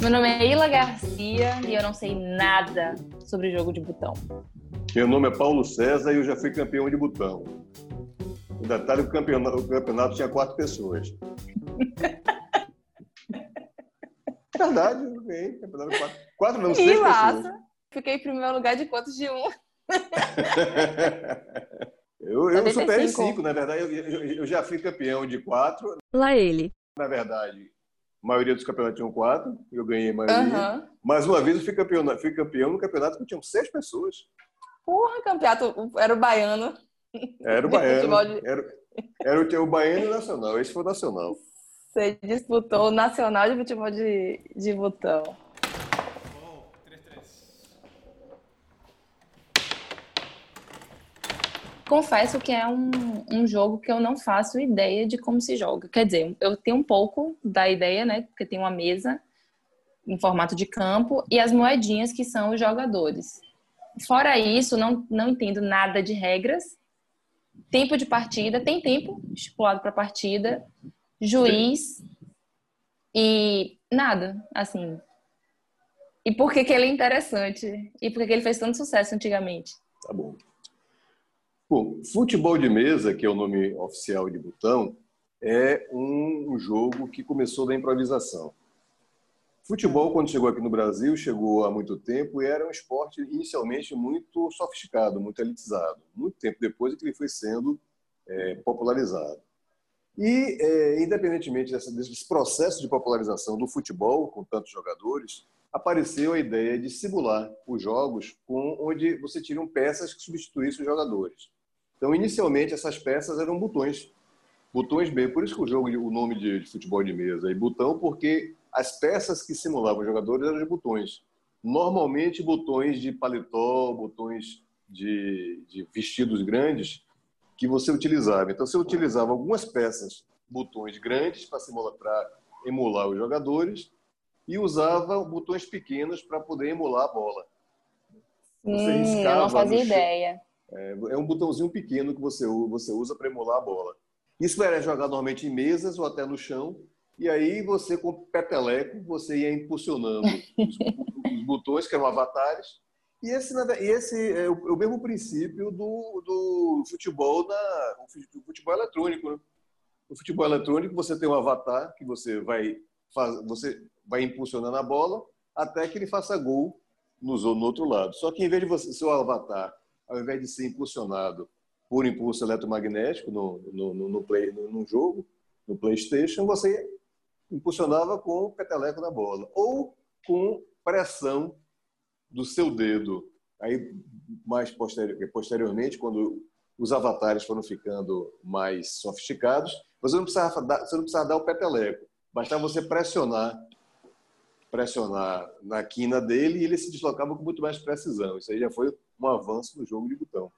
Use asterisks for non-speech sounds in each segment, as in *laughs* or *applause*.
Meu nome é Ila Garcia e eu não sei nada sobre jogo de botão. Meu nome é Paulo César e eu já fui campeão de botão. O detalhe o campeonato, o campeonato tinha quatro pessoas. *laughs* Verdade, eu ganhei. Campeonato quatro. Quatro não, seis pessoas. Fiquei em primeiro lugar de quantos de um? *laughs* eu eu superei cinco, na verdade. Eu, eu, eu, já fui campeão de quatro. Lá ele. Na verdade, a maioria dos campeonatos tinham quatro. Eu ganhei a maioria. Uhum. Mas uma vez eu fui campeão, fui campeão no campeonato que tinham seis pessoas. Porra, campeonato. Era o baiano. Era o *laughs* baiano. De... Era, era o, o baiano e o nacional. Esse foi o nacional. Você disputou o nacional de futebol de, de botão. Confesso que é um, um jogo que eu não faço ideia de como se joga. Quer dizer, eu tenho um pouco da ideia, né? Porque tem uma mesa em formato de campo e as moedinhas que são os jogadores. Fora isso, não, não entendo nada de regras. Tempo de partida, tem tempo estipulado para partida, juiz e nada, assim. E por que, que ele é interessante? E por que, que ele fez tanto sucesso antigamente? Tá bom. Bom, futebol de mesa, que é o nome oficial de botão, é um jogo que começou da improvisação. Futebol, quando chegou aqui no Brasil, chegou há muito tempo e era um esporte inicialmente muito sofisticado, muito elitizado. Muito tempo depois é que ele foi sendo é, popularizado. E, é, independentemente dessa, desse processo de popularização do futebol, com tantos jogadores, apareceu a ideia de simular os jogos com, onde você tinha peças que substituíssem os jogadores. Então, inicialmente, essas peças eram botões. Botões B. Por isso que o jogo, o nome de, de futebol de mesa é botão, porque as peças que simulavam os jogadores eram de botões. Normalmente, botões de paletó, botões de, de vestidos grandes que você utilizava. Então, você utilizava algumas peças, botões grandes para simular, para emular os jogadores e usava botões pequenos para poder emular a bola. Você hum, eu não fazia ideia. É, é um botãozinho pequeno que você, você usa para emular a bola. Isso era jogado normalmente em mesas ou até no chão. E aí você, com o peteleco, você ia impulsionando *laughs* os, os botões, que eram avatares. E esse, esse é o, é o mesmo princípio do, do futebol na, o futebol eletrônico. Né? No futebol eletrônico, você tem um avatar que você vai, faz, você vai impulsionando a bola até que ele faça gol no, no outro lado. Só que em vez de você, seu avatar ao invés de ser impulsionado por impulso eletromagnético no, no, no, no, play, no, no jogo, no PlayStation, você impulsionava com o peteleco da bola ou com pressão do seu dedo. Aí, mais posterior, posteriormente, quando os avatares foram ficando mais sofisticados, você não precisava dar, você não precisava dar o peteleco, bastava você pressionar pressionar na quina dele e ele se deslocava com muito mais precisão. Isso aí já foi um avanço no jogo de botão.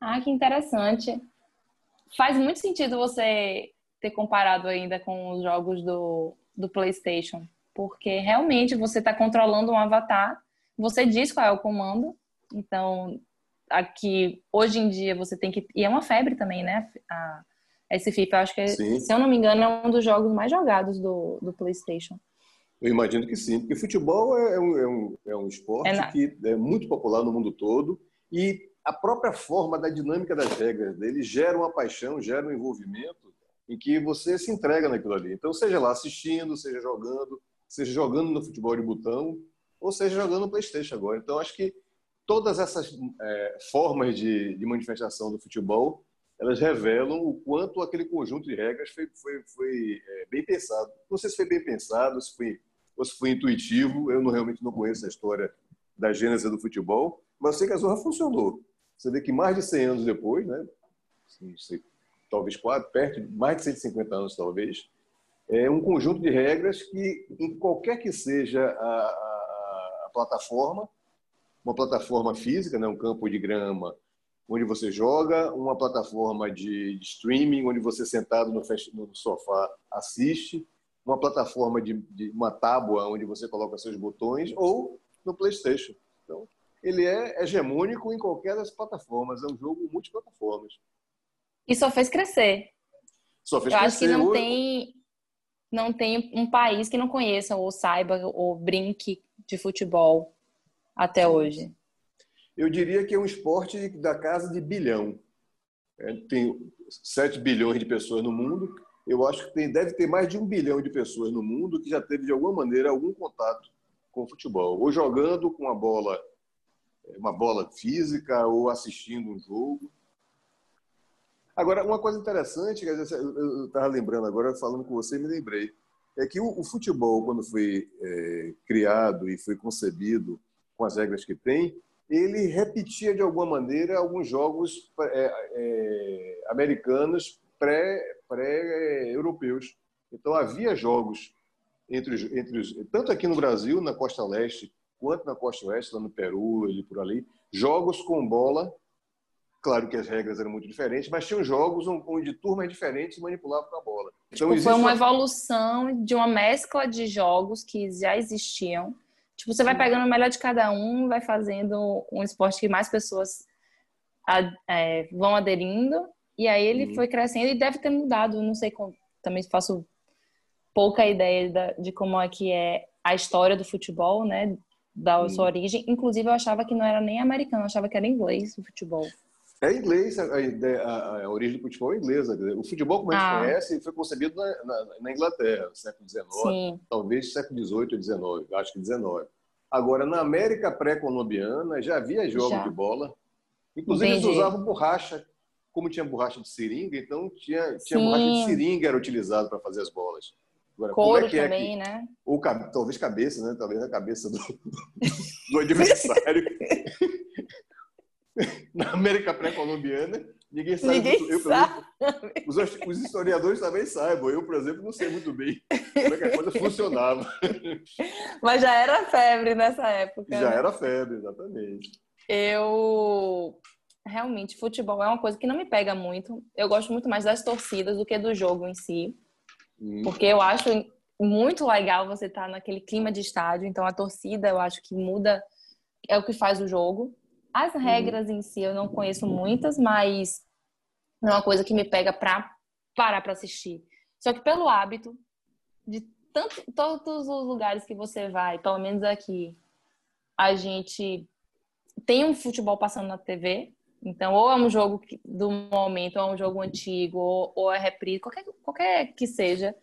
Ah, que interessante. Faz muito sentido você ter comparado ainda com os jogos do, do PlayStation, porque realmente você está controlando um avatar, você diz qual é o comando, então aqui hoje em dia você tem que e é uma febre também, né? A, esse FIFA, acho que Sim. se eu não me engano é um dos jogos mais jogados do, do PlayStation. Eu imagino que sim, porque futebol é um, é um, é um esporte é que é muito popular no mundo todo e a própria forma da dinâmica das regras dele gera uma paixão, gera um envolvimento em que você se entrega naquilo ali. Então, seja lá assistindo, seja jogando, seja jogando no futebol de botão, ou seja jogando no PlayStation agora. Então, acho que todas essas é, formas de, de, manifestação do futebol elas revelam o quanto aquele conjunto de regras foi, foi, foi é, bem pensado. Não sei se foi bem pensado, se foi ou se foi intuitivo. Eu não, realmente não conheço a história da gênese do futebol, mas sei que a Zorra funcionou. Você vê que mais de 100 anos depois, né, não sei, talvez quatro, perto de mais de 150 anos talvez, é um conjunto de regras que, em qualquer que seja a, a, a plataforma, uma plataforma física, né, um campo de grama, onde você joga, uma plataforma de, de streaming, onde você sentado no, no sofá assiste, uma plataforma de, de, uma tábua onde você coloca seus botões ou no PlayStation. Então, ele é hegemônico em qualquer das plataformas. É um jogo multiplataformas. E só fez crescer. Só fez Eu crescer. acho que não tem, não tem um país que não conheça ou saiba ou brinque de futebol até hoje. Eu diria que é um esporte da casa de bilhão. É, tem 7 bilhões de pessoas no mundo. Eu acho que tem, deve ter mais de um bilhão de pessoas no mundo que já teve, de alguma maneira, algum contato com o futebol. Ou jogando com uma bola, uma bola física, ou assistindo um jogo. Agora, uma coisa interessante, eu estava lembrando agora, falando com você, me lembrei, é que o, o futebol, quando foi é, criado e foi concebido com as regras que tem, ele repetia de alguma maneira alguns jogos é, é, americanos pré-europeus. Pré então havia jogos entre os, entre os, tanto aqui no Brasil, na costa leste, quanto na costa oeste, lá no Peru, ali por ali, jogos com bola Claro que as regras eram muito diferentes, mas tinham jogos onde turmas diferentes manipulavam a bola. Então, tipo, foi uma evolução de uma mescla de jogos que já existiam. Tipo, você vai pegando o melhor de cada um, vai fazendo um esporte que mais pessoas é, vão aderindo, e aí ele uhum. foi crescendo e deve ter mudado. Não sei como, também faço pouca ideia de como é que é a história do futebol, né? Da sua uhum. origem. Inclusive, eu achava que não era nem americano, eu achava que era inglês o futebol. É inglês, a, a, a, origem do futebol é inglesa. O futebol, como a gente ah. conhece, foi concebido na, na, na Inglaterra, no século XIX, talvez século XVIII ou XIX, acho que XIX. Agora, na América pré-colombiana, já havia jogos de bola. Inclusive, Entendi. eles usavam borracha, como tinha borracha de seringa, então tinha, tinha borracha de seringa era utilizado para fazer as bolas. Agora, Couro é também, é que, né? Ou talvez cabeça, né? Talvez a cabeça do, do *laughs* adversário. *laughs* na América pré-colombiana, ninguém sabe. Ninguém muito, eu, sabe. Os, os, historiadores também sabem. Eu, por exemplo, não sei muito bem como é que a coisa funcionava. *laughs* Mas já era febre nessa época. Já né? era febre, exatamente. Eu realmente futebol é uma coisa que não me pega muito. Eu gosto muito mais das torcidas do que do jogo em si, hum. porque eu acho muito legal você estar tá naquele clima de estádio. Então a torcida, eu acho que muda é o que faz o jogo. As uhum. regras em si eu não conheço muitas, mas não é uma coisa que me pega pra parar para assistir. Só que pelo hábito de tanto, todos os lugares que você vai, pelo menos aqui, a gente tem um futebol passando na TV. Então, ou é um jogo do momento, ou é um jogo antigo, ou, ou é reprise, qualquer, qualquer que seja.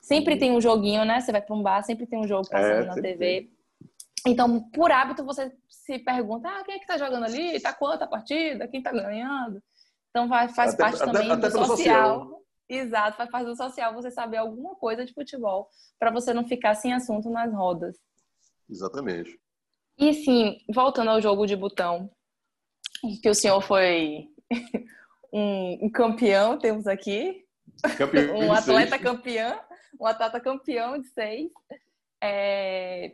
Sempre tem um joguinho, né? Você vai para um bar, sempre tem um jogo passando é, na TV. Tem. Então, por hábito, você se pergunta, ah, quem é que tá jogando ali? Tá quanto a partida? Quem tá ganhando? Então, vai, faz até, parte também até, do social. social. Exato, faz parte do social você saber alguma coisa de futebol para você não ficar sem assunto nas rodas. Exatamente. E sim, voltando ao jogo de botão, que o senhor foi *laughs* um, um campeão, temos aqui. Campeão *laughs* um atleta seis. campeão, um atleta campeão de seis. É,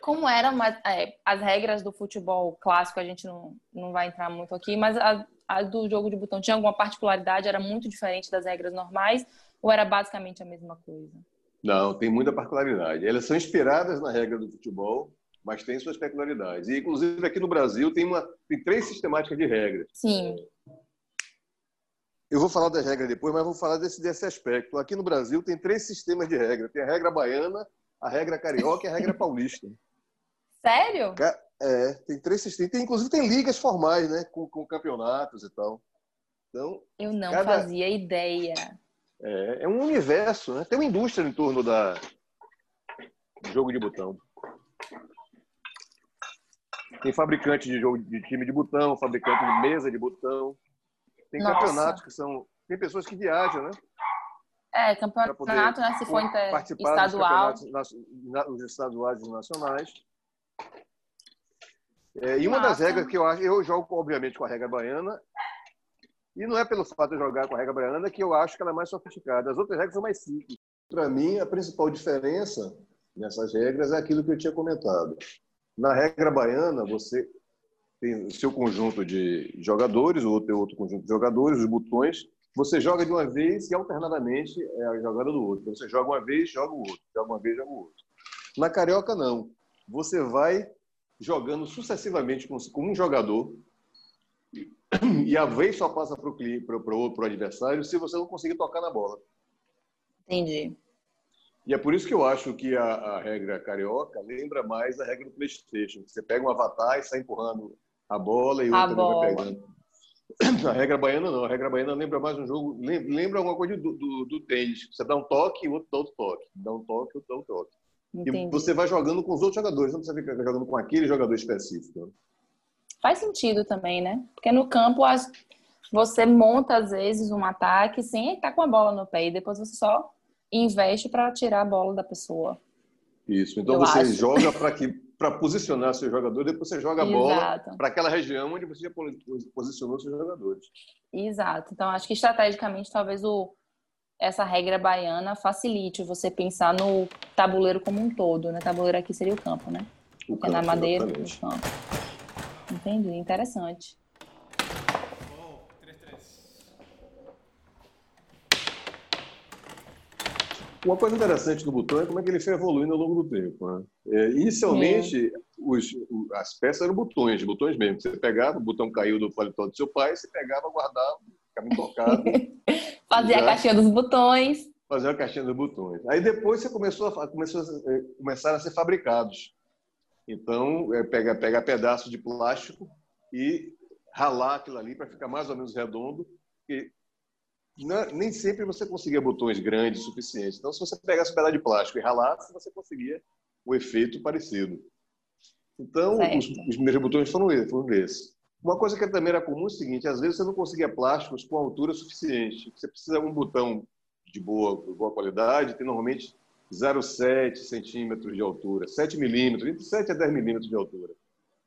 como eram é, as regras do futebol clássico, a gente não, não vai entrar muito aqui, mas a, a, do jogo de botão tinha alguma particularidade? Era muito diferente das regras normais ou era basicamente a mesma coisa? Não, tem muita particularidade. Elas são inspiradas na regra do futebol, mas tem suas peculiaridades. E, inclusive, aqui no Brasil tem, uma, tem três sistemáticas de regras. Sim. Eu vou falar das regras depois, mas vou falar desse, desse aspecto. Aqui no Brasil tem três sistemas de regra. Tem a regra baiana, a regra carioca e a regra paulista. *laughs* Sério? É, tem três sistemas. Tem, inclusive tem ligas formais, né? Com, com campeonatos e tal. Então, Eu não cada... fazia ideia. É, é um universo, né? Tem uma indústria em torno da do jogo de botão. Tem fabricante de jogo de time de botão, fabricante de mesa de botão. Tem Nossa. campeonatos que são. Tem pessoas que viajam, né? É, campeonato, né? Se for inter... estadual. Nos estaduais e nacionais. É, e uma Nossa. das regras que eu acho, eu jogo obviamente com a regra baiana, e não é pelo fato de jogar com a regra baiana que eu acho que ela é mais sofisticada. As outras regras são mais simples. Para mim, a principal diferença nessas regras é aquilo que eu tinha comentado. Na regra baiana, você tem o seu conjunto de jogadores, o outro, outro conjunto de jogadores, os botões. Você joga de uma vez e alternadamente é a jogada do outro. Você joga uma vez, joga o outro. Joga uma vez, joga o outro. Na carioca, não. Você vai jogando sucessivamente com, um jogador E a vez só passa para o adversário se você não conseguir tocar na bola. Entendi. E é por isso que eu acho que a, a regra carioca lembra mais a regra do PlayStation. Você pega um avatar e sai empurrando a bola e o outro vai pegando. *clears throat* A regra baiana não. A regra baiana lembra mais um jogo, lembra alguma coisa do, do, do tênis. Você dá um toque e o outro dá outro toque. Dá um toque e o outro dá um toque. Entendi. E você vai jogando com os outros jogadores, não precisa ficar jogando com aquele jogador específico. Faz sentido também, né? Porque no campo você monta às vezes um ataque sem estar com a bola no pé e depois você só investe para tirar a bola da pessoa. Isso. Então Eu você acho. joga para que para posicionar seu jogador, depois você joga a bola para aquela região onde você já posicionou seus jogadores. Exato. Então acho que estrategicamente talvez o essa regra baiana facilite você pensar no tabuleiro como um todo, né? Tabuleiro aqui seria o campo, né? O campo, é na madeira, o campo. Entendi, interessante. Uma coisa interessante do botão é como é que ele foi evoluindo ao longo do tempo. Né? É, inicialmente, os, as peças eram botões, botões mesmo. Você pegava, o botão caiu do paletó do seu pai, você pegava, guardava, ficava intocado. *laughs* Fazia já... a caixinha dos botões. Fazia a caixinha dos botões. Aí depois você começou a, começou a, é, começaram a ser fabricados. Então, é, pega, pega pedaço de plástico e ralar aquilo ali para ficar mais ou menos redondo. E não, nem sempre você conseguia botões grandes o suficiente. Então, se você pegasse um pedaço de plástico e ralasse, você conseguia o efeito parecido. Então, os, os, primeiros botões foram, foram esses. Uma coisa que também era comum é o seguinte: às vezes você não conseguia plásticos com altura suficiente. Você precisa de um botão de boa, de boa qualidade, tem normalmente 0,7 centímetros de altura, 7 milímetros, entre 7 a 10 milímetros de altura.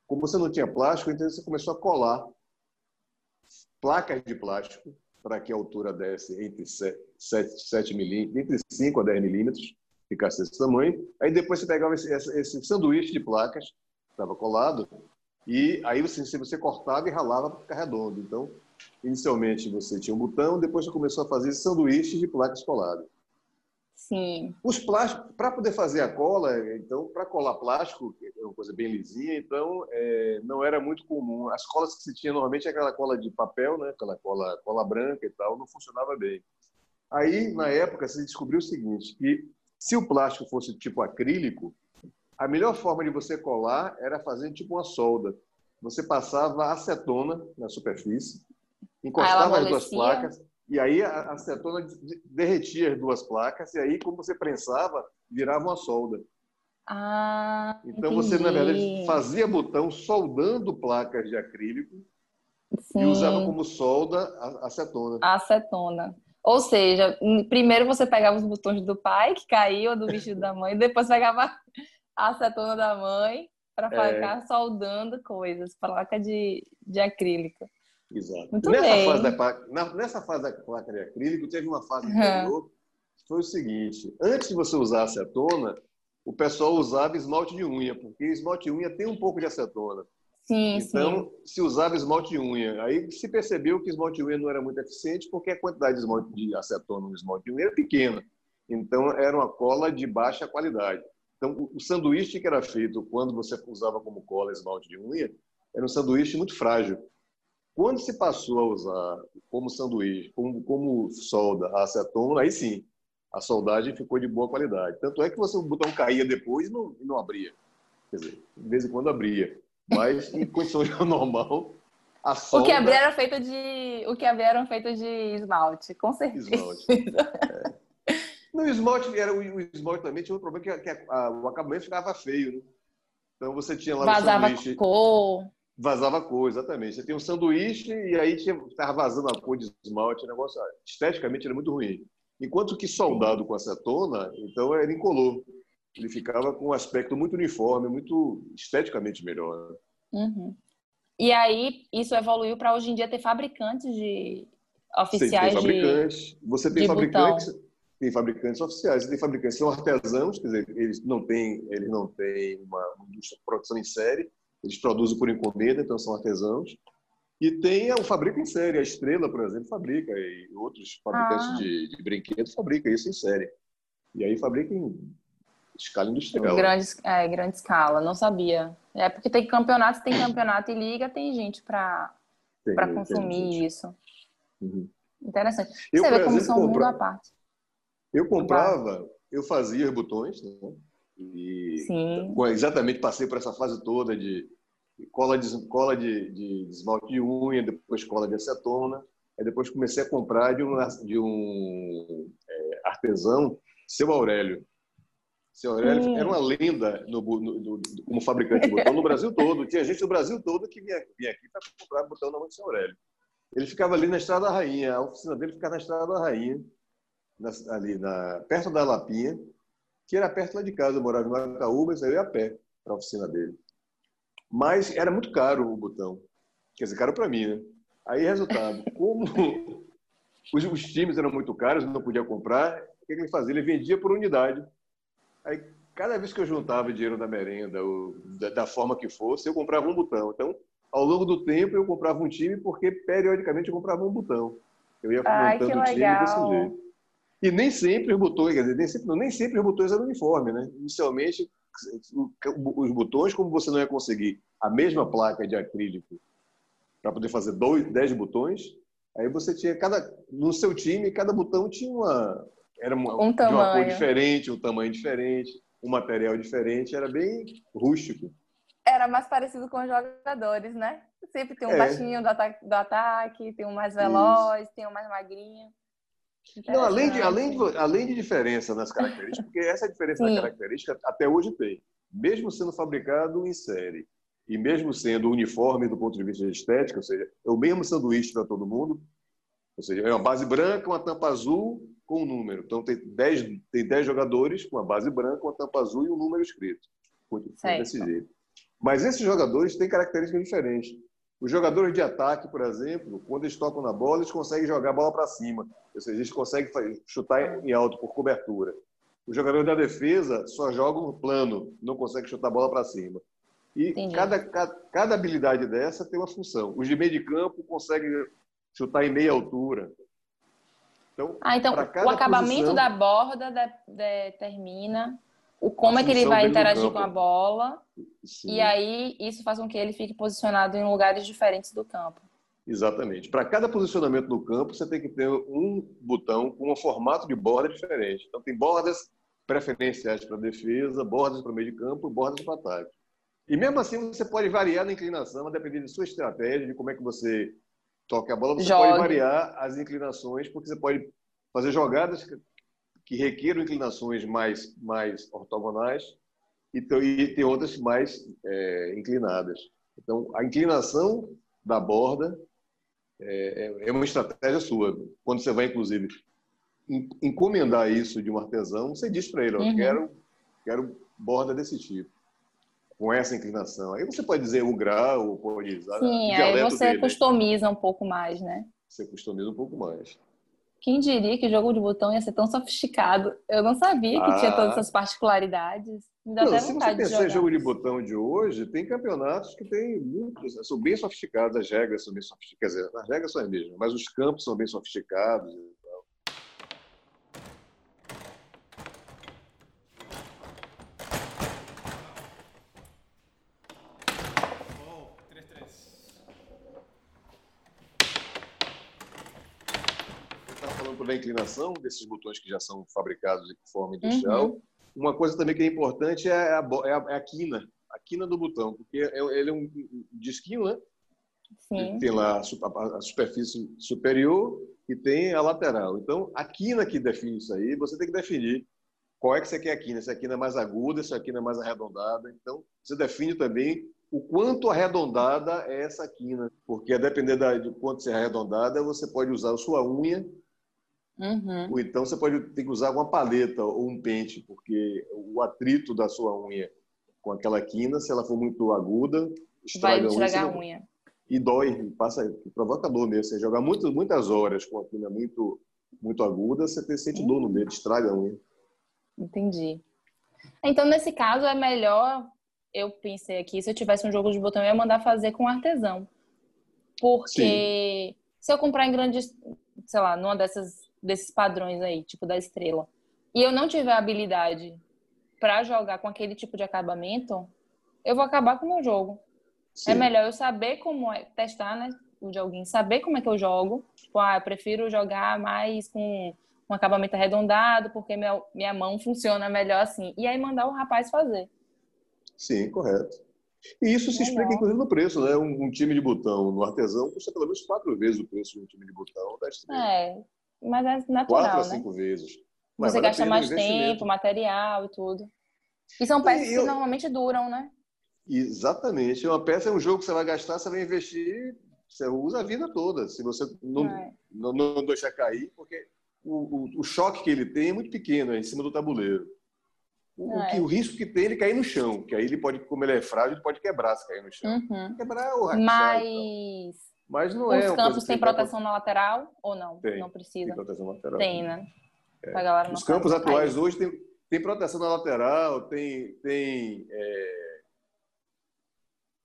Como você não tinha plástico, então você começou a colar placas de plástico para que a altura desse entre 7, 7 milímetros, entre 5 a 10 milímetros, ficasse desse tamanho. Aí depois você pegava esse, esse sanduíche de placas, estava colado, e aí você, você cortava e ralava para ficar redondo. Então, inicialmente você tinha um botão, depois você começou a fazer sanduíches de placas coladas. Sim. Os plásticos, para poder fazer a cola, então, para colar plástico, é uma coisa bem lisinha, então é, não era muito comum. As colas que se tinha normalmente é aquela cola de papel, né? aquela cola, cola branca e tal, não funcionava bem. Aí, na época, se descobriu o seguinte, que se o plástico fosse tipo acrílico, a melhor forma de você colar era fazer tipo uma solda. Você passava acetona na superfície, encostava as duas placas, e aí a acetona derretia as duas placas, e aí, como você prensava, virava uma solda. Ah, então entendi. você, na verdade, fazia botão soldando placas de acrílico Sim. e usava como solda a acetona. A acetona. Ou seja, primeiro você pegava os botões do pai que caíam do vestido da mãe, depois pegava a acetona da mãe para é. ficar é. soldando coisas, placa de, de acrílico. Exato. Muito nessa, bem. Fase da, nessa fase da placa de acrílico, teve uma fase anterior que foi o seguinte: antes de você usar acetona, o pessoal usava esmalte de unha, porque esmalte de unha tem um pouco de acetona. Sim, então, sim. se usava esmalte de unha. Aí se percebeu que esmalte de unha não era muito eficiente, porque a quantidade de esmalte de acetona no esmalte de unha era pequena. Então, era uma cola de baixa qualidade. Então, o sanduíche que era feito quando você usava como cola esmalte de unha era um sanduíche muito frágil. Quando se passou a usar como sanduíche, como, como solda a acetona, aí sim, a soldagem ficou de boa qualidade. Tanto é que você, o botão caía depois e não, não abria. Quer dizer, de vez em quando abria. Mas em *laughs* condições *laughs* normal, a solda... O que abria era feito de... O que abria era feito de esmalte, com certeza. Esmalte. É. No esmalte, era, o esmalte também tinha um problema que, que a, o acabamento ficava feio, né? Então você tinha lá Vazava o sanduíche... cor. Vazava cor, exatamente. Você tem um sanduíche e aí estava vazando a cor de esmalte, o negócio esteticamente era muito ruim. Enquanto que soldado com acetona, então era incolor. Ele ficava com um aspecto muito uniforme, muito esteticamente melhor. Né? Uhum. E aí isso evoluiu para hoje em dia ter fabricantes de oficiais Sim, tem fabricantes. De, Você tem fabricantes, botão. tem fabricantes oficiais, tem fabricantes são artesãos, quer dizer, eles não têm, eles não têm uma de produção em série, eles produzem por encomenda, então são artesãos. E tem o fabrica em série, a Estrela, por exemplo, fabrica, e outros fabricantes ah. de, de brinquedos fabricam isso em série. E aí fabrica em escala industrial. Grande, é, grande escala, não sabia. É porque tem campeonato, tem campeonato e liga, tem gente para consumir isso. Uhum. Interessante. Eu, Você vê como são um mundo à parte. Eu comprava, eu fazia os botões, né? E Sim. exatamente passei por essa fase toda de cola de, cola de, de esmalte de unha, depois cola de acetona. Aí depois comecei a comprar de um, de um é, artesão, seu Aurélio. Seu Aurélio Sim. era uma lenda no, no, no, como fabricante de botão no Brasil todo. Tinha gente do Brasil todo que vinha, vinha aqui para comprar botão na mão do seu Aurélio. Ele ficava ali na Estrada da Rainha, a oficina dele ficava na Estrada da Rainha, na, ali na, perto da Lapinha, que era perto lá de casa. Eu morava em Macaúba, eu ia a pé para a oficina dele. Mas era muito caro o botão. Quer dizer, caro para mim, né? Aí, resultado, *laughs* como os, os, times eram muito caros, não podia comprar, o que ele fazia? Ele vendia por unidade. Aí, cada vez que eu juntava dinheiro da merenda, ou da, da forma que fosse, eu comprava um botão. Então, ao longo do tempo, eu comprava um time porque, periodicamente, eu comprava um botão. Eu ia Ai, montando o time desse jeito. E nem sempre os botões, quer dizer, nem sempre, nem sempre os botões eram uniformes, né? Inicialmente, os botões, como você não ia conseguir a mesma placa de acrílico para poder fazer dois, dez botões, aí você tinha cada no seu time cada botão tinha uma era uma, um de uma cor diferente, um tamanho diferente, um material diferente, era bem rústico. Era mais parecido com os jogadores, né? Sempre tem um é. baixinho do ataque, do ataque, tem um mais veloz, Isso. tem um mais magrinho. Não, além de, além, de, além de diferença nas características, porque essa diferença na característica até hoje tem. Mesmo sendo fabricado em série e mesmo sendo uniforme do ponto de vista de estética, ou seja, é o mesmo sanduíche para todo mundo, ou seja, é uma base branca, uma tampa azul com um número. Então tem 10 tem dez jogadores com uma base branca, uma tampa azul e um número escrito. Desse jeito. Mas esses jogadores têm características diferentes. Os jogadores de ataque, por exemplo, quando eles tocam na bola, eles conseguem jogar a bola para cima. Ou seja, eles conseguem chutar em alto por cobertura. Os jogadores da defesa só jogam plano, não conseguem chutar a bola para cima. E cada, cada, cada, habilidade dessa tem uma função. Os de meio de campo conseguem chutar em meia altura. Então, ah, então o acabamento posição, da borda determina o como é que ele vai interagir com a bola. Sim. E aí isso faz com que ele fique posicionado em lugares diferentes do campo. Exatamente. Para cada posicionamento no campo, você tem que ter um botão com um formato de borda diferente. Então, tem bordas preferenciais para defesa, bordas para o meio de campo e bordas para ataque. E mesmo assim, você pode variar na inclinação, a depender de sua estratégia, de como é que você toca a bola. Você Jogue. pode variar as inclinações, porque você pode fazer jogadas que requeram inclinações mais, mais ortogonais e, e ter outras mais é, inclinadas. Então, a inclinação da borda é, é, é uma estratégia sua. Quando você vai, inclusive, encomendar isso de um artesão, você diz para ele: uhum. quero, quero borda desse tipo com essa inclinação. Aí você pode dizer um grau, pode usar. Sim, aí você dele. customiza um pouco mais, né? Você customiza um pouco mais. Quem diria que jogo de botão ia ser tão sofisticado? Eu não sabia que ah. tinha todas essas particularidades. Não, se você pensar em jogo de botão de hoje, tem campeonatos que tem muitos, são bem sofisticados, as regras são bem sofisticadas, as regras são as mesmas, mas os campos são bem sofisticados. da inclinação desses botões que já são fabricados de forma industrial. Uhum. Uma coisa também que é importante é a, é a, é a quina, a quina do botão, porque é, ele é um disquinho, né? Sim. Tem lá a superfície superior e tem a lateral. Então, a quina que define isso aí, você tem que definir qual é que você quer a quina. Se a quina é mais aguda, se a quina é mais arredondada. Então, você define também o quanto arredondada é essa quina, porque a depender da, de quanto ser arredondada, você pode usar a sua unha Uhum. Ou então você pode ter que usar uma paleta ou um pente, porque o atrito da sua unha com aquela quina, se ela for muito aguda, estraga Vai estragar a unha. E dói, passa, provoca dor mesmo. Você jogar muito, muitas horas com a quina muito, muito aguda, você sente dor no uhum. dedo, estraga a unha. Entendi. Então, nesse caso, é melhor, eu pensei aqui, se eu tivesse um jogo de botão, eu ia mandar fazer com artesão. Porque Sim. se eu comprar em grandes, sei lá, numa dessas desses padrões aí, tipo da estrela, e eu não tiver habilidade para jogar com aquele tipo de acabamento, eu vou acabar com o meu jogo. É Sim. É melhor eu saber como é, testar, né? o joguinho, saber como é que eu jogo. Tipo, ah, eu prefiro jogar mais com um acabamento arredondado, porque minha, minha mão funciona melhor assim. E aí mandar o rapaz fazer. Sim, correto. E isso se explica, inclusive, no preço, né? Um, um, time de botão no artesão custa pelo menos quatro vezes o preço de um time de botão da estrela. É, mas é natural, Quatro a né? cinco vezes. Mas Você gasta mais tempo, material e tudo. E são peças e eu... que normalmente duram, né? Exatamente. Uma peça é um jogo que você vai gastar, você vai investir, você usa a vida toda. Se você não, é. não, não deixar cair, porque o, o, o, choque que ele tem é muito pequeno, é em cima do tabuleiro. O, é. que, o risco que tem é ele cair no chão, que aí ele pode, como ele é frágil, ele pode quebrar se cair no chão. Uhum. Quebrar o rachar, Mas... Mas não Os é. Os campos têm proteção na lateral ou não? Tem. Não precisa. Tem proteção lateral. Tem, né? É. Os campos atuais hoje tem, tem proteção na lateral, tem, tem, é,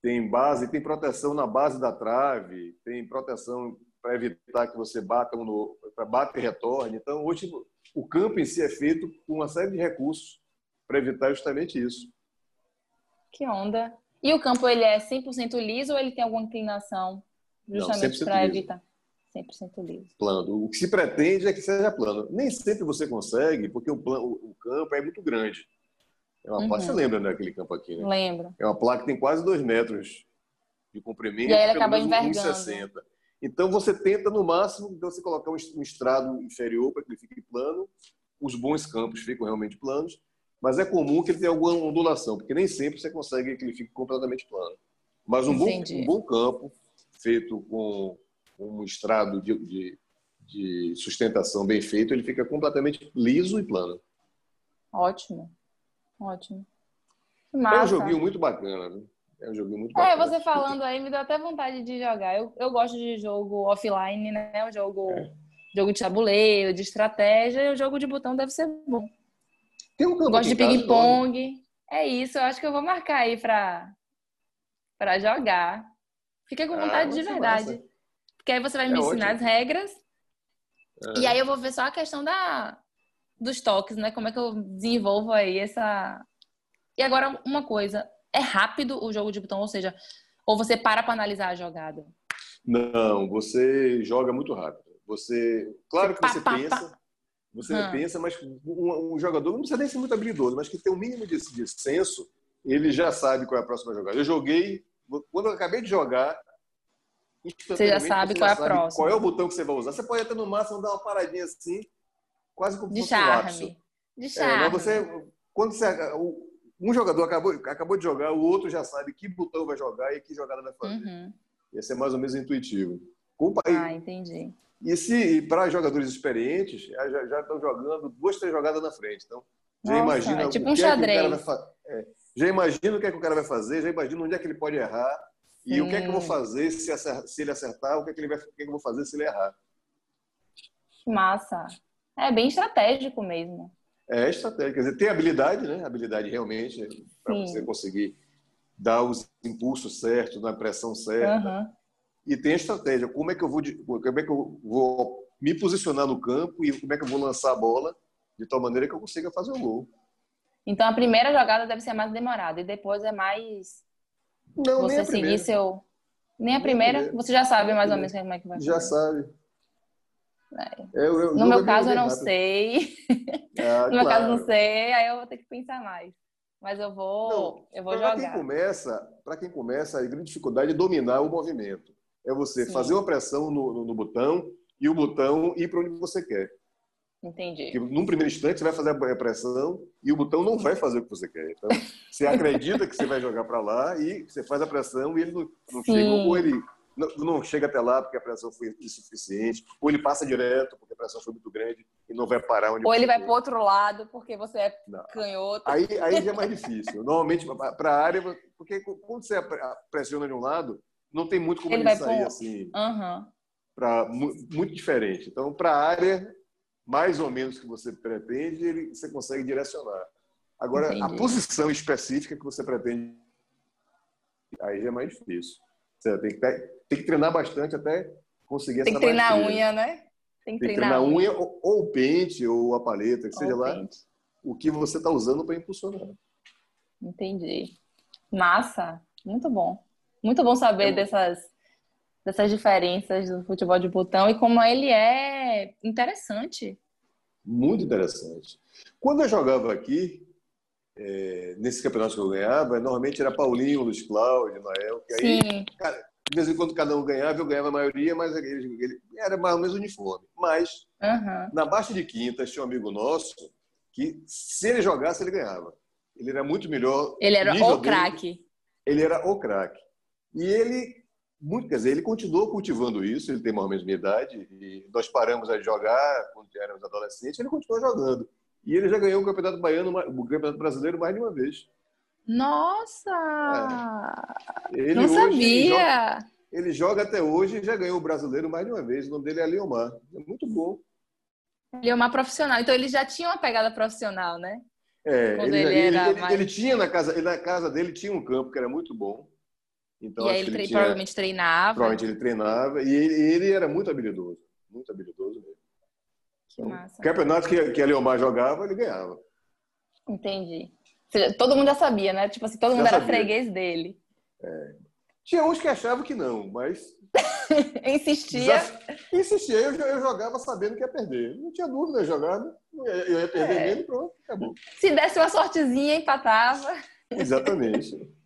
tem base, tem proteção na base da trave, tem proteção para evitar que você bata um no, para bate e retorne. Então, hoje o campo em si é feito com uma série de recursos para evitar justamente isso. Que onda. E o campo ele é 100% liso ou ele tem alguma inclinação justamente para evitar? 100% liso. Plano. O que se pretende é que seja plano. Nem sempre você consegue, porque o, plano, o campo é muito grande. É uma uhum. placa, você lembra daquele né, campo aqui, né? Lembro. É uma placa que tem quase dois metros de comprimento. E aí ele acaba envergando. 1,60. Então você tenta, no máximo, então, você colocar um estrado inferior para que ele fique plano. Os bons campos ficam realmente planos, mas é comum que ele tenha alguma ondulação, porque nem sempre você consegue que ele fique completamente plano. Mas um, bom, um bom campo, feito com um estrado de, de, de sustentação bem feito, ele fica completamente liso e plano. Ótimo, ótimo. Massa. É um joguinho muito bacana, né? É um joguinho muito é, bacana. É, você falando aí me deu até vontade de jogar. Eu, eu gosto de jogo offline, né? O jogo, é. jogo de tabuleiro, de estratégia, e o jogo de botão deve ser bom. Tem um gosto de ping-pong. É isso, eu acho que eu vou marcar aí pra, pra jogar. Fiquei com ah, vontade ah, de verdade. Massa. Porque aí você vai é me ensinar ótimo. as regras. É. E aí eu vou ver só a questão da, dos toques, né? Como é que eu desenvolvo aí essa. E agora, uma coisa: é rápido o jogo de botão, ou seja, ou você para para analisar a jogada? Não, você joga muito rápido. Você, claro que você pá, pensa, pá. você hum. pensa, mas um, um, jogador não precisa nem ser muito habilidoso, mas que tem um mínimo de, de senso, ele já sabe qual é a próxima jogada. Eu joguei, quando eu acabei de jogar, você já sabe você qual já é a próxima. Qual é o botão que você vai usar? Você pode até no máximo dar uma paradinha assim, quase como de charme. De charme. É, você, quando você, um jogador acabou, acabou de jogar, o outro já sabe que botão vai jogar e que jogada vai fazer. Uhum. Esse é mais ou menos intuitivo. ah, entendi. E se para jogadores experientes, já, já estão jogando duas, três jogadas na frente. Então, já Nossa, imagina é tipo um xadrez. É fa... é, já imagina o que, é que o cara vai fazer, já imagina onde é que ele pode errar e o que é que eu vou fazer se, acertar, se ele acertar, o que é que, ele vai, o que, é que eu vou fazer se ele errar. Massa. É bem estratégico mesmo. É estratégico. Quer dizer, tem habilidade, né? Habilidade realmente para você conseguir dar os impulsos certos, na pressão certa. Uhum. E tem a estratégia. Como é que eu vou, como é que eu vou me posicionar no campo e como é que eu vou lançar a bola de tal maneira que eu consiga fazer o gol. Então a primeira jogada deve ser mais demorada e depois é mais não, você nem seguir seu. Nem a primeira, nem você já sabe mais ou menos como é que vai Já sabe. É. Eu, eu, no meu caso, eu não rápido. sei. Ah, *laughs* no meu caso, não sei, aí eu vou ter que pensar mais. Mas eu vou, não, eu vou pra jogar. Quem começa, para quem começa, a grande dificuldade é dominar o movimento. É você Sim. fazer uma pressão no, no, no botão e o botão ir para onde você quer. Entendi. Porque num primeiro instante você vai fazer a pressão e o botão não vai fazer o que você quer. Então, você *laughs* acredita que você vai jogar para lá e você faz a pressão e ele não, não chega, ou ele não, não, chega até lá porque a pressão foi insuficiente, ou ele passa direto porque a pressão foi muito grande e não vai parar onde Ou ele vai para outro lado porque você é não. canhoto. Aí, aí já é mais *laughs* difícil. Normalmente, para a área, porque quando você pressiona de um lado, não tem muito como ele, ele sair assim. Uhum. Pra, muito diferente. Então, para a área, mais ou menos que você pretende, ele, você consegue direcionar. Agora, Entendi. a posição específica que você pretende, aí é mais difícil. Você tem que, tem que treinar bastante até conseguir tem essa Tem que treinar a unha, né? Tem que, tem que treinar, a unha, ou, ou, o pente, ou a paleta, que ou seja lá pente. o que você está usando para impulsionar. Entendi. Massa. Muito bom. Muito bom saber é, dessas dessas diferenças do futebol de botão e como ele é interessante. Muito interessante. Quando eu jogava aqui, é, nesse campeonato que eu ganhava, normalmente era Paulinho, Luiz Cláudio, Noel, que aí, Sim. Cara, de vez em quando cada um ganhava, eu ganhava a maioria, mas ele, ele era mais ou menos uniforme. Mas, uhum. na Baixa de Quintas, tinha um amigo nosso que, se ele jogasse, ele ganhava. Ele era muito melhor. Ele era o craque. Ele era o craque. E ele, muito, quer dizer, ele continuou cultivando isso, ele tem mais ou menos minha idade, e nós paramos a jogar quando éramos adolescentes, ele continuou jogando. E ele já ganhou o Campeonato Baiano, o Campeonato Brasileiro mais de uma vez. Nossa! É. Não sabia! Joga, ele joga até hoje e já ganhou o Brasileiro mais de uma vez. O nome dele é Leomar. É muito bom. Leomar profissional. Então ele já tinha uma pegada profissional, né? É, ele, ele, ele, ele, tinha na casa, na casa dele tinha um campo que era muito bom. Então, e aí ele, ele tinha, provavelmente treinava. Provavelmente ele treinava e ele, ele era muito habilidoso, muito habilidoso mesmo. Então, Massa. campeonato que, que a Leomar jogava, ele ganhava. Entendi. Todo mundo já sabia, né? Tipo assim, todo já mundo era freguês dele. É. Tinha uns que achavam que não, mas. *laughs* Insistia. Insistia. Eu, eu jogava sabendo que ia perder. Não tinha dúvida, eu jogava. Eu ia perder é. mesmo pronto, acabou. Se desse uma sortezinha, empatava. Exatamente. *laughs*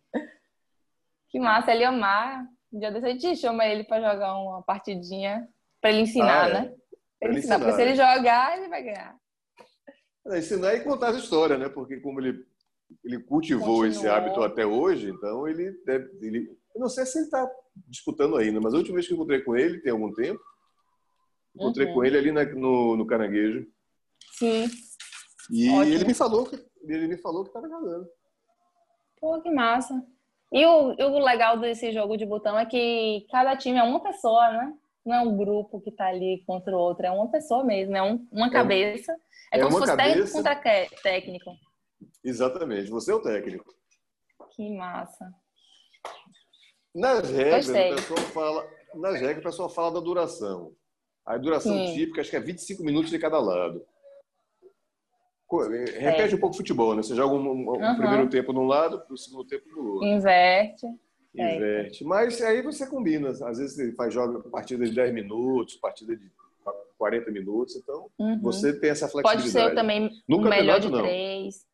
que massa, ele amar. Um dia desse a gente chama ele para jogar uma partidinha para ele ensinar, ah, é. né? Ele ensinar, porque se ele jogar, ele vai ganhar. É, ensinar e contar as histórias, né? Porque como ele, ele cultivou Continuou. esse hábito até hoje, então ele deve. Ele, eu não sei se ele está disputando ainda, mas a última vez que eu encontrei com ele, tem algum tempo, encontrei uhum. com ele ali na, no, no Caranguejo. Sim. E Ótimo. ele me falou que ele me falou que estava jogando. Pô, que massa. E o, o legal desse jogo de botão é que cada time é uma pessoa, né? não é um grupo que está ali contra o outro, é uma pessoa mesmo, é um, uma é cabeça. É, é como se fosse cabeça... técnico contra técnico. Exatamente, você é o técnico. Que massa. Nas regras, o pessoal fala, nas regras, o pessoal fala da duração. A duração Sim. típica, acho que é 25 minutos de cada lado. Repete é. um pouco o futebol, né? Você joga um, um, uhum. primeiro tempo de um lado, o segundo tempo do outro. Inverte. Inverte. Mas aí você combina. Às vezes você faz joga partida de 10 minutos, partida de 40 minutos. Então, uhum. você tem essa flexibilidade. Pode ser também no melhor de não. três.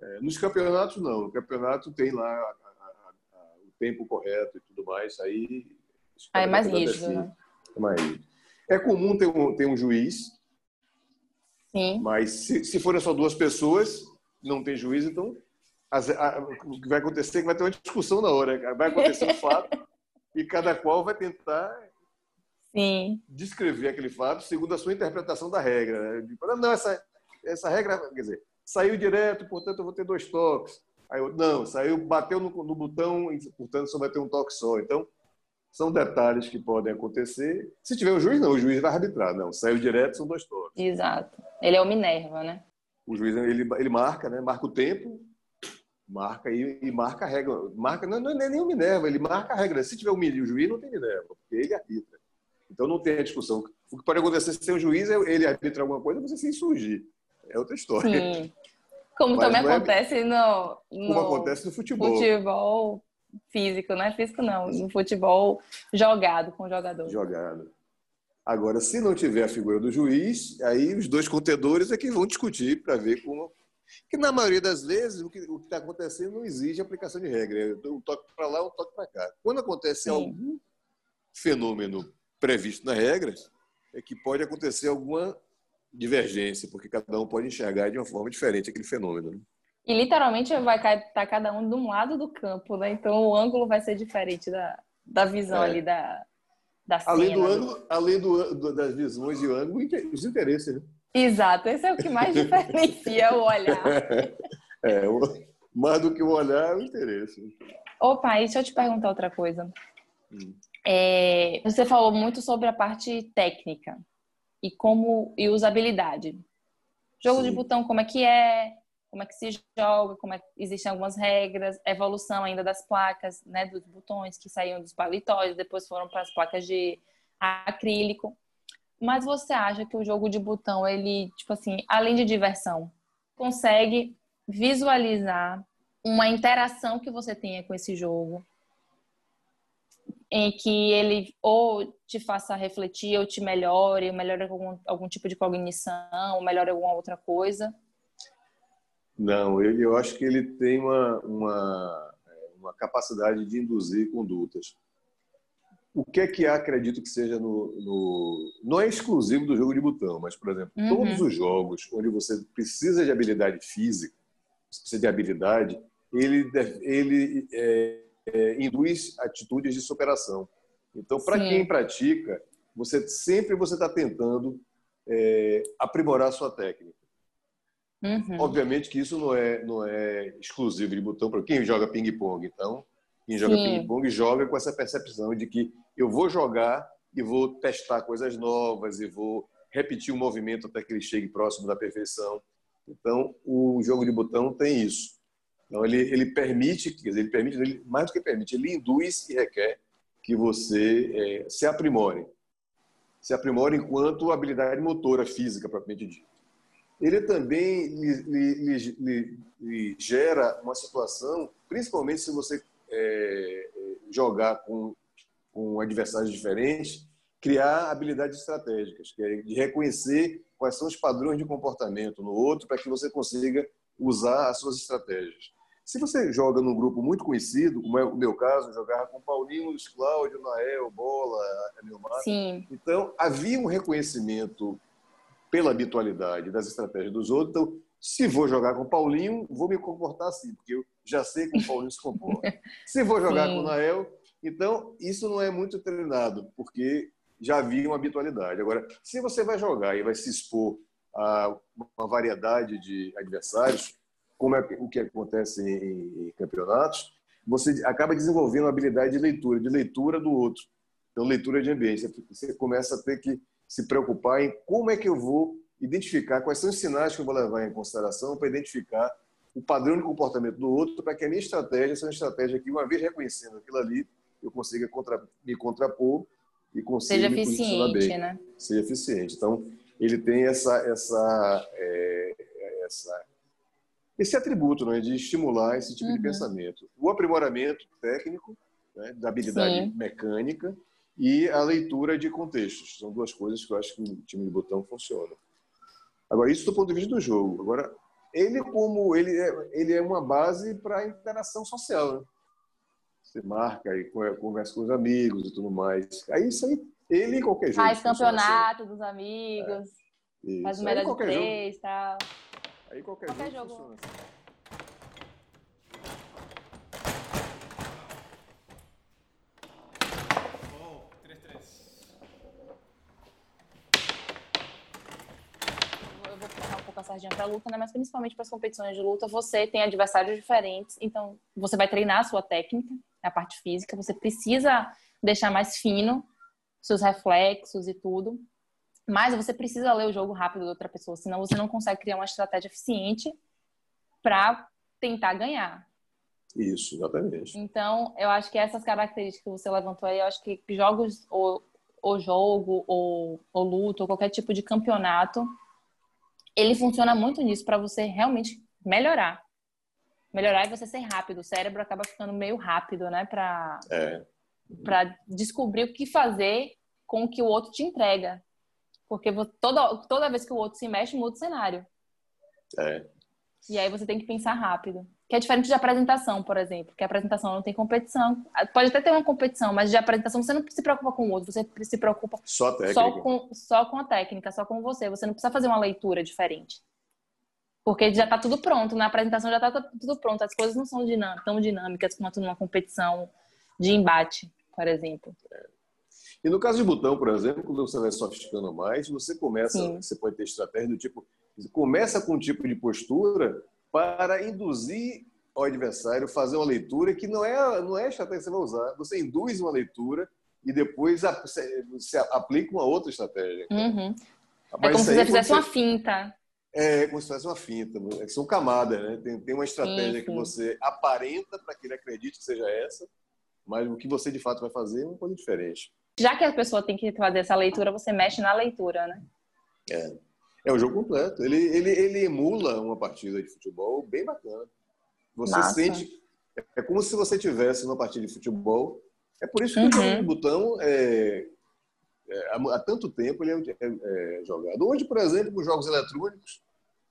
É, nos campeonatos, não. No campeonato tem lá a, a, a, o tempo correto e tudo mais. Aí, aí é mais rígido, né? É mais É comum ter um, ter um juiz. Sim. Mas se, se forem só duas pessoas, não tem juiz, então as, a, o que vai acontecer é que vai ter uma discussão na hora. Vai acontecer um *laughs* fato e cada qual vai tentar Sim. descrever aquele fato segundo a sua interpretação da regra. Né? Não, essa, essa regra, quer dizer, saiu direto, portanto eu vou ter dois toques. Aí eu, não, saiu, bateu no, no botão, portanto só vai ter um toque só. Então, são detalhes que podem acontecer. Se tiver um juiz, não, o juiz vai arbitrar. Não, saiu direto, são dois toques. Exato. Ele é o Minerva, né? O juiz, ele, ele marca, né? Marca o tempo, Marca e, e, marca a regra. Marca, não, não é nem o Minerva, ele marca a regra. Se tiver um o juiz, não tem Minerva, porque ele arbitra. Então não tem a discussão. O que pode acontecer se tem um juiz, é ele arbitra alguma coisa, você se insurgir. É outra história. Sim. Como Mas também é acontece é... no, no, Como acontece no futebol. Futebol físico, não é físico não, no futebol jogado com o jogador. Jogado. Agora, se não tiver a figura do juiz, aí os dois contedores é que vão discutir para ver como que na maioria das vezes o que está acontecendo não exige aplicação de regra. Um toque para lá, um toque para cá. Quando acontece Sim. algum fenômeno previsto na regra, é que pode acontecer alguma divergência, porque cada um pode enxergar de uma forma diferente aquele fenômeno. Né? E literalmente vai estar tá cada um de um lado do campo, né? Então o ângulo vai ser diferente da, da visão é. ali da, da cena. Além do ângulo, além do, do, das visões e o ângulo, os interesses, né? Exato, esse é o que mais *laughs* diferencia o olhar. *laughs* É, mais do que o olhar é o interesse. Opa, e deixa eu te perguntar outra coisa. Hum. É, você falou muito sobre a parte técnica e como e usabilidade. Jogo Sim. de botão, como é que é? Como é que se joga? Como é que existem algumas regras? Evolução ainda das placas, né? Dos botões que saíam dos palitóides, depois foram para as placas de acrílico. Mas você acha que o jogo de botão, ele, tipo assim, além de diversão, consegue visualizar uma interação que você tenha com esse jogo? em que ele ou te faça refletir, ou te melhore, ou melhore algum, algum tipo de cognição, ou melhore alguma outra coisa? Não, eu, eu acho que ele tem uma, uma, uma capacidade de induzir condutas. O que é que há, acredito que seja no, no, Não é exclusivo do jogo de botão, mas, por exemplo, uhum. todos os jogos onde você precisa de habilidade física, você precisa de habilidade, ele, ele é, é, induz atitudes de superação. Então, para quem pratica, você sempre você está tentando é, aprimorar a sua técnica. Uhum. Obviamente que isso não é não é exclusivo de botão para quem joga ping-pong. Então, quem joga ping-pong joga com essa percepção de que eu vou jogar e vou testar coisas novas e vou repetir o movimento até que ele chegue próximo da perfeição. Então, o jogo de botão tem isso. Então, ele, ele permite, quer dizer, ele permite, ele, mais do que permite, ele induz e requer que você é, se aprimore. Se aprimore enquanto habilidade motora física, propriamente dita. Ele também lhe, lhe, lhe, lhe gera uma situação, principalmente se você é, jogar com, com adversários diferentes, criar habilidades estratégicas, que é de reconhecer quais são os padrões de comportamento no outro para que você consiga usar as suas estratégias. Se você joga num grupo muito conhecido, como é o meu caso, jogar com Paulinho, Luiz Cláudio, Nael, Bola, Neomar. Sim. Então, havia um reconhecimento pela habitualidade das estratégias dos outros. Então, se vou jogar com Paulinho, vou me comportar assim, porque eu já sei como o Paulinho se comporta. *laughs* se vou jogar Sim. com o Nael, então isso não é muito treinado, porque já havia uma habitualidade. Agora, se você vai jogar e vai se expor a uma variedade de adversários, como é o que acontece em, em campeonatos, você acaba desenvolvendo a habilidade de leitura, de leitura do outro. Então, leitura de ambiente. Você começa a ter que se preocupar em como é que eu vou identificar quais são os sinais que eu vou levar em consideração para identificar o padrão de comportamento do outro, para que a minha estratégia seja uma estratégia que, uma vez reconhecendo aquilo ali, eu consiga contra, me contrapor e consiga seja me eficiente, bem, né? Seja eficiente. Então, ele tem essa, essa, é, essa esse atributo né, de estimular esse tipo uhum. de pensamento. O aprimoramento técnico, né, da habilidade Sim. mecânica e a leitura de contextos. São duas coisas que eu acho que o time de botão funciona. Agora, isso do ponto de vista do jogo. Agora, ele como ele é, ele é uma base para a interação social. Né? Você marca e conversa com os amigos e tudo mais. Aí isso aí, ele em qualquer jogo. Faz campeonato assim. dos amigos, é. faz o melhor de três e tal. Aí qualquer, qualquer jogo, jogo. funciona. Eu vou puxar um pouco a sardinha para luta, né? mas principalmente para as competições de luta, você tem adversários diferentes, então você vai treinar a sua técnica, a parte física, você precisa deixar mais fino seus reflexos e tudo. Mas você precisa ler o jogo rápido da outra pessoa, senão você não consegue criar uma estratégia eficiente para tentar ganhar. Isso, exatamente. Então, eu acho que essas características que você levantou aí, eu acho que jogos, ou, ou jogo, ou, ou luta, ou qualquer tipo de campeonato, ele funciona muito nisso para você realmente melhorar. Melhorar e você ser rápido. O cérebro acaba ficando meio rápido, né? Para é. Pra descobrir o que fazer com o que o outro te entrega. Porque toda, toda vez que o outro se mexe, muda o cenário. É. E aí você tem que pensar rápido. Que é diferente de apresentação, por exemplo. Que a apresentação não tem competição. Pode até ter uma competição, mas de apresentação você não se preocupa com o outro, você se preocupa só, só, com, só com a técnica, só com você. Você não precisa fazer uma leitura diferente. Porque já está tudo pronto. Na apresentação já está tudo pronto. As coisas não são tão dinâmicas quanto numa competição de embate, por exemplo. E no caso de botão, por exemplo, quando você vai sofisticando mais, você começa, Sim. você pode ter estratégia do tipo começa com um tipo de postura para induzir o adversário a fazer uma leitura que não é, não é a estratégia que você vai usar. Você induz uma leitura e depois você aplica uma outra estratégia. Uhum. é como se você fizesse você... uma finta. É, como se fosse uma finta. São camadas, né? Tem, tem uma estratégia sim, sim. que você aparenta para que ele acredite que seja essa, mas o que você de fato vai fazer é uma coisa diferente. Já que a pessoa tem que fazer essa leitura, você mexe na leitura, né? É. É um jogo completo. Ele, ele, ele emula uma partida de futebol bem bacana. Você Massa. sente. É como se você tivesse numa partida de futebol É por isso que uhum. o jogo de botão é, é, há, tanto tempo ele é, é, é, jogado. Hoje, por exemplo, os jogos eletrônicos,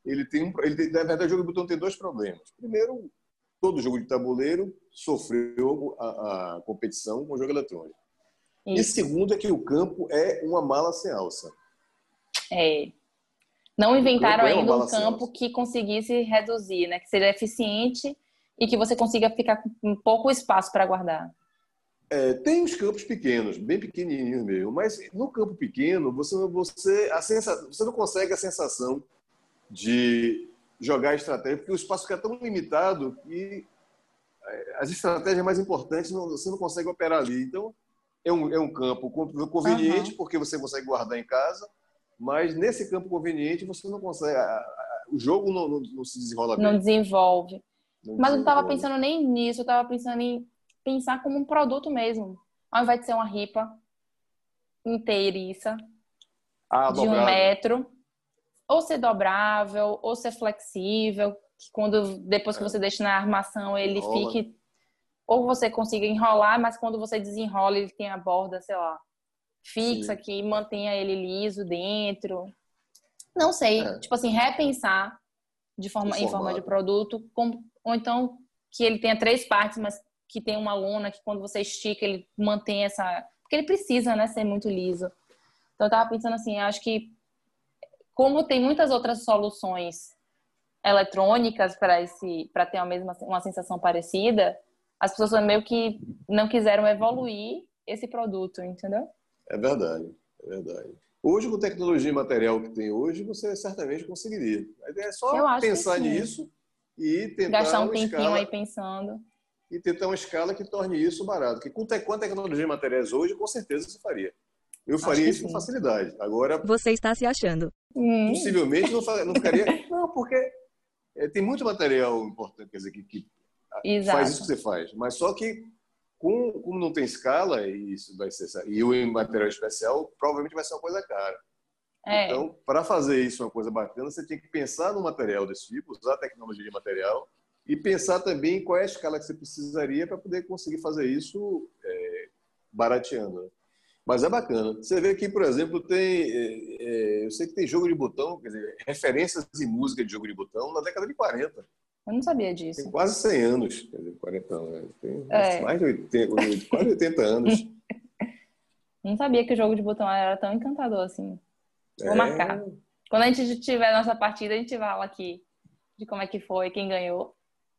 ele tem, um, ele tem, na verdade, o jogo de botão tem dois problemas. Primeiro, todo jogo de tabuleiro sofreu a, a competição com o jogo eletrônico. Isso. E segundo é que o campo é uma mala sem alça. É. Não inventaram é ainda um campo que conseguisse reduzir, né? Que seja eficiente e que você consiga ficar com pouco espaço para guardar. É, tem os campos pequenos, bem pequenininhos mesmo, mas no campo pequeno você, você, a sensa, você não consegue a sensação de jogar estratégia, porque o espaço fica tão limitado que é, as estratégias mais importantes não, você não consegue operar ali. Então, é um, é um campo conveniente, uhum. porque você consegue guardar em casa, mas nesse campo conveniente você não consegue. O jogo não, não, não, se desenrola bem. Não desenvolve. Não mas eu não estava pensando nem nisso, eu estava pensando em pensar como um produto mesmo. Ao invés de ser uma ripa inteiriça ah, de um metro, ou ser dobrável, ou ser flexível, que quando depois que é. você deixa na armação ele Enrola. fique ou você consiga enrolar, mas quando você desenrola ele tem a borda, sei lá, fixa Sim. que mantenha ele liso dentro. Não sei, é. tipo assim, repensar de forma em forma de produto, com, ou então que ele tenha três partes, mas que tem uma lona que quando você estica ele mantém essa, porque ele precisa, né, ser muito liso. Então eu tava pensando assim, acho que como tem muitas outras soluções eletrônicas para esse para ter a mesma uma sensação parecida, as pessoas meio que não quiseram evoluir esse produto, entendeu? É verdade, é verdade. Hoje, com tecnologia e material que tem hoje, você certamente conseguiria. A ideia é só pensar nisso e tentar. Gastar um tempinho escala, aí pensando. E tentar uma escala que torne isso barato. Porque com, te, com tecnologia e materiais hoje, com certeza você faria. Eu faria isso sim. com facilidade. Agora. Você está se achando. Hum. Possivelmente não, não ficaria. *laughs* não, porque é, tem muito material importante, quer dizer, que, que faz isso que você faz. Mas só que, com, como não tem escala, e isso vai ser. E o material especial provavelmente vai ser uma coisa cara. É. Então, para fazer isso uma coisa bacana, você tem que pensar no material desse tipo, usar a tecnologia de material e pensar também qual é a escala que você precisaria para poder conseguir fazer isso é, barateando. Né? Mas é bacana. Você vê que, por exemplo, tem. É, é, eu sei que tem jogo de botão, quer dizer, referências em música de jogo de botão na década de 40. Eu não sabia disso. Tem quase 100 anos, quer dizer, 40 anos. Né? Tem é. mais de 80, quase 80 anos. *laughs* Não sabia que o jogo de botão era tão encantador assim. Vou é... marcar. Quando a gente tiver nossa partida, a gente fala aqui de como é que foi, quem ganhou.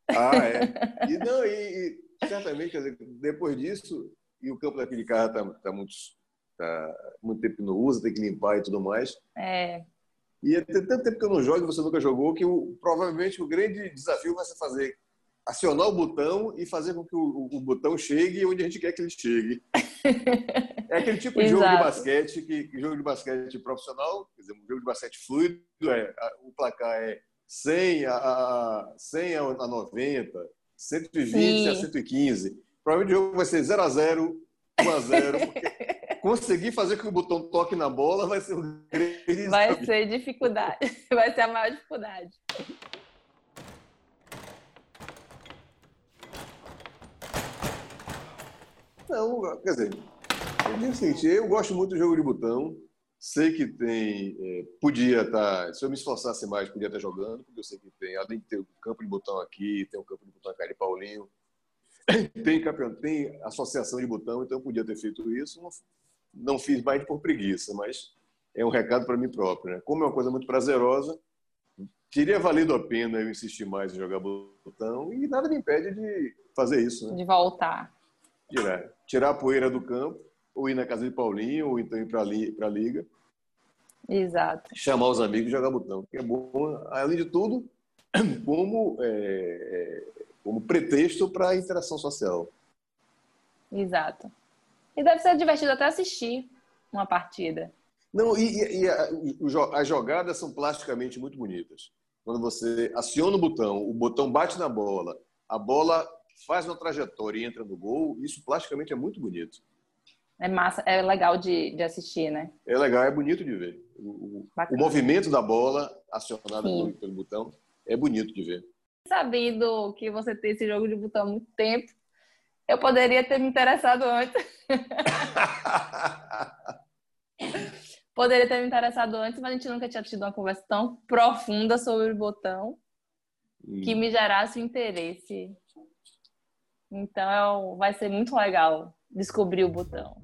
Ah, é. *laughs* E, não, e, e certamente, dizer, depois disso, e o campo daquele carro está tá muito, tá muito tempo não usa, tem que limpar e tudo mais. É. E tem tanto tempo que eu não jogo e você nunca jogou que o, provavelmente o grande desafio vai ser fazer acionar o botão e fazer com que o, o botão chegue onde a gente quer que ele chegue. É aquele tipo de *laughs* jogo de basquete que, que, jogo de basquete profissional, quer dizer, um jogo de basquete fluido, é, a, o placar é 100 a, a 100 a 90, 120 Sim. a 115. Provavelmente o jogo vai ser 0 a 0, 1 a 0, porque *laughs* conseguir fazer com que o botão toque na bola vai ser um grande Vai ser dificuldade. *laughs* Vai ser a maior dificuldade. Não, quer dizer, eu o seguinte, eu gosto muito do jogo de botão. Sei que tem. É, podia estar. Tá, se eu me esforçasse mais, podia estar jogando, porque eu sei que tem, além de ter o campo de botão aqui, tem o campo de botão aqui de Paulinho, *coughs* tem campeão, tem associação de botão, então eu podia ter feito isso não fiz mais por preguiça, mas é um recado para mim próprio. Né? Como é uma coisa muito prazerosa, teria valido a pena eu insistir mais em jogar botão e nada me impede de fazer isso. Né? De voltar. Tirar, tirar a poeira do campo, ou ir na casa de Paulinho, ou então ir para a liga. Exato. Chamar os amigos e jogar botão. Que é bom, além de tudo, *clears throat* como, é, é, como pretexto para a interação social. Exato. E deve ser divertido até assistir uma partida. Não, e, e a, as jogadas são plasticamente muito bonitas. Quando você aciona o botão, o botão bate na bola, a bola faz uma trajetória e entra no gol, isso plasticamente é muito bonito. É massa, é legal de, de assistir, né? É legal, é bonito de ver. O, o movimento da bola acionada pelo, pelo botão é bonito de ver. Sabendo que você tem esse jogo de botão há muito tempo, Eu poderia ter me interessado antes. *laughs* poderia ter me interessado antes, mas a gente nunca tinha tido uma conversa tão profunda sobre o botão que hum. me gerasse interesse. Então vai ser muito legal descobrir o botão.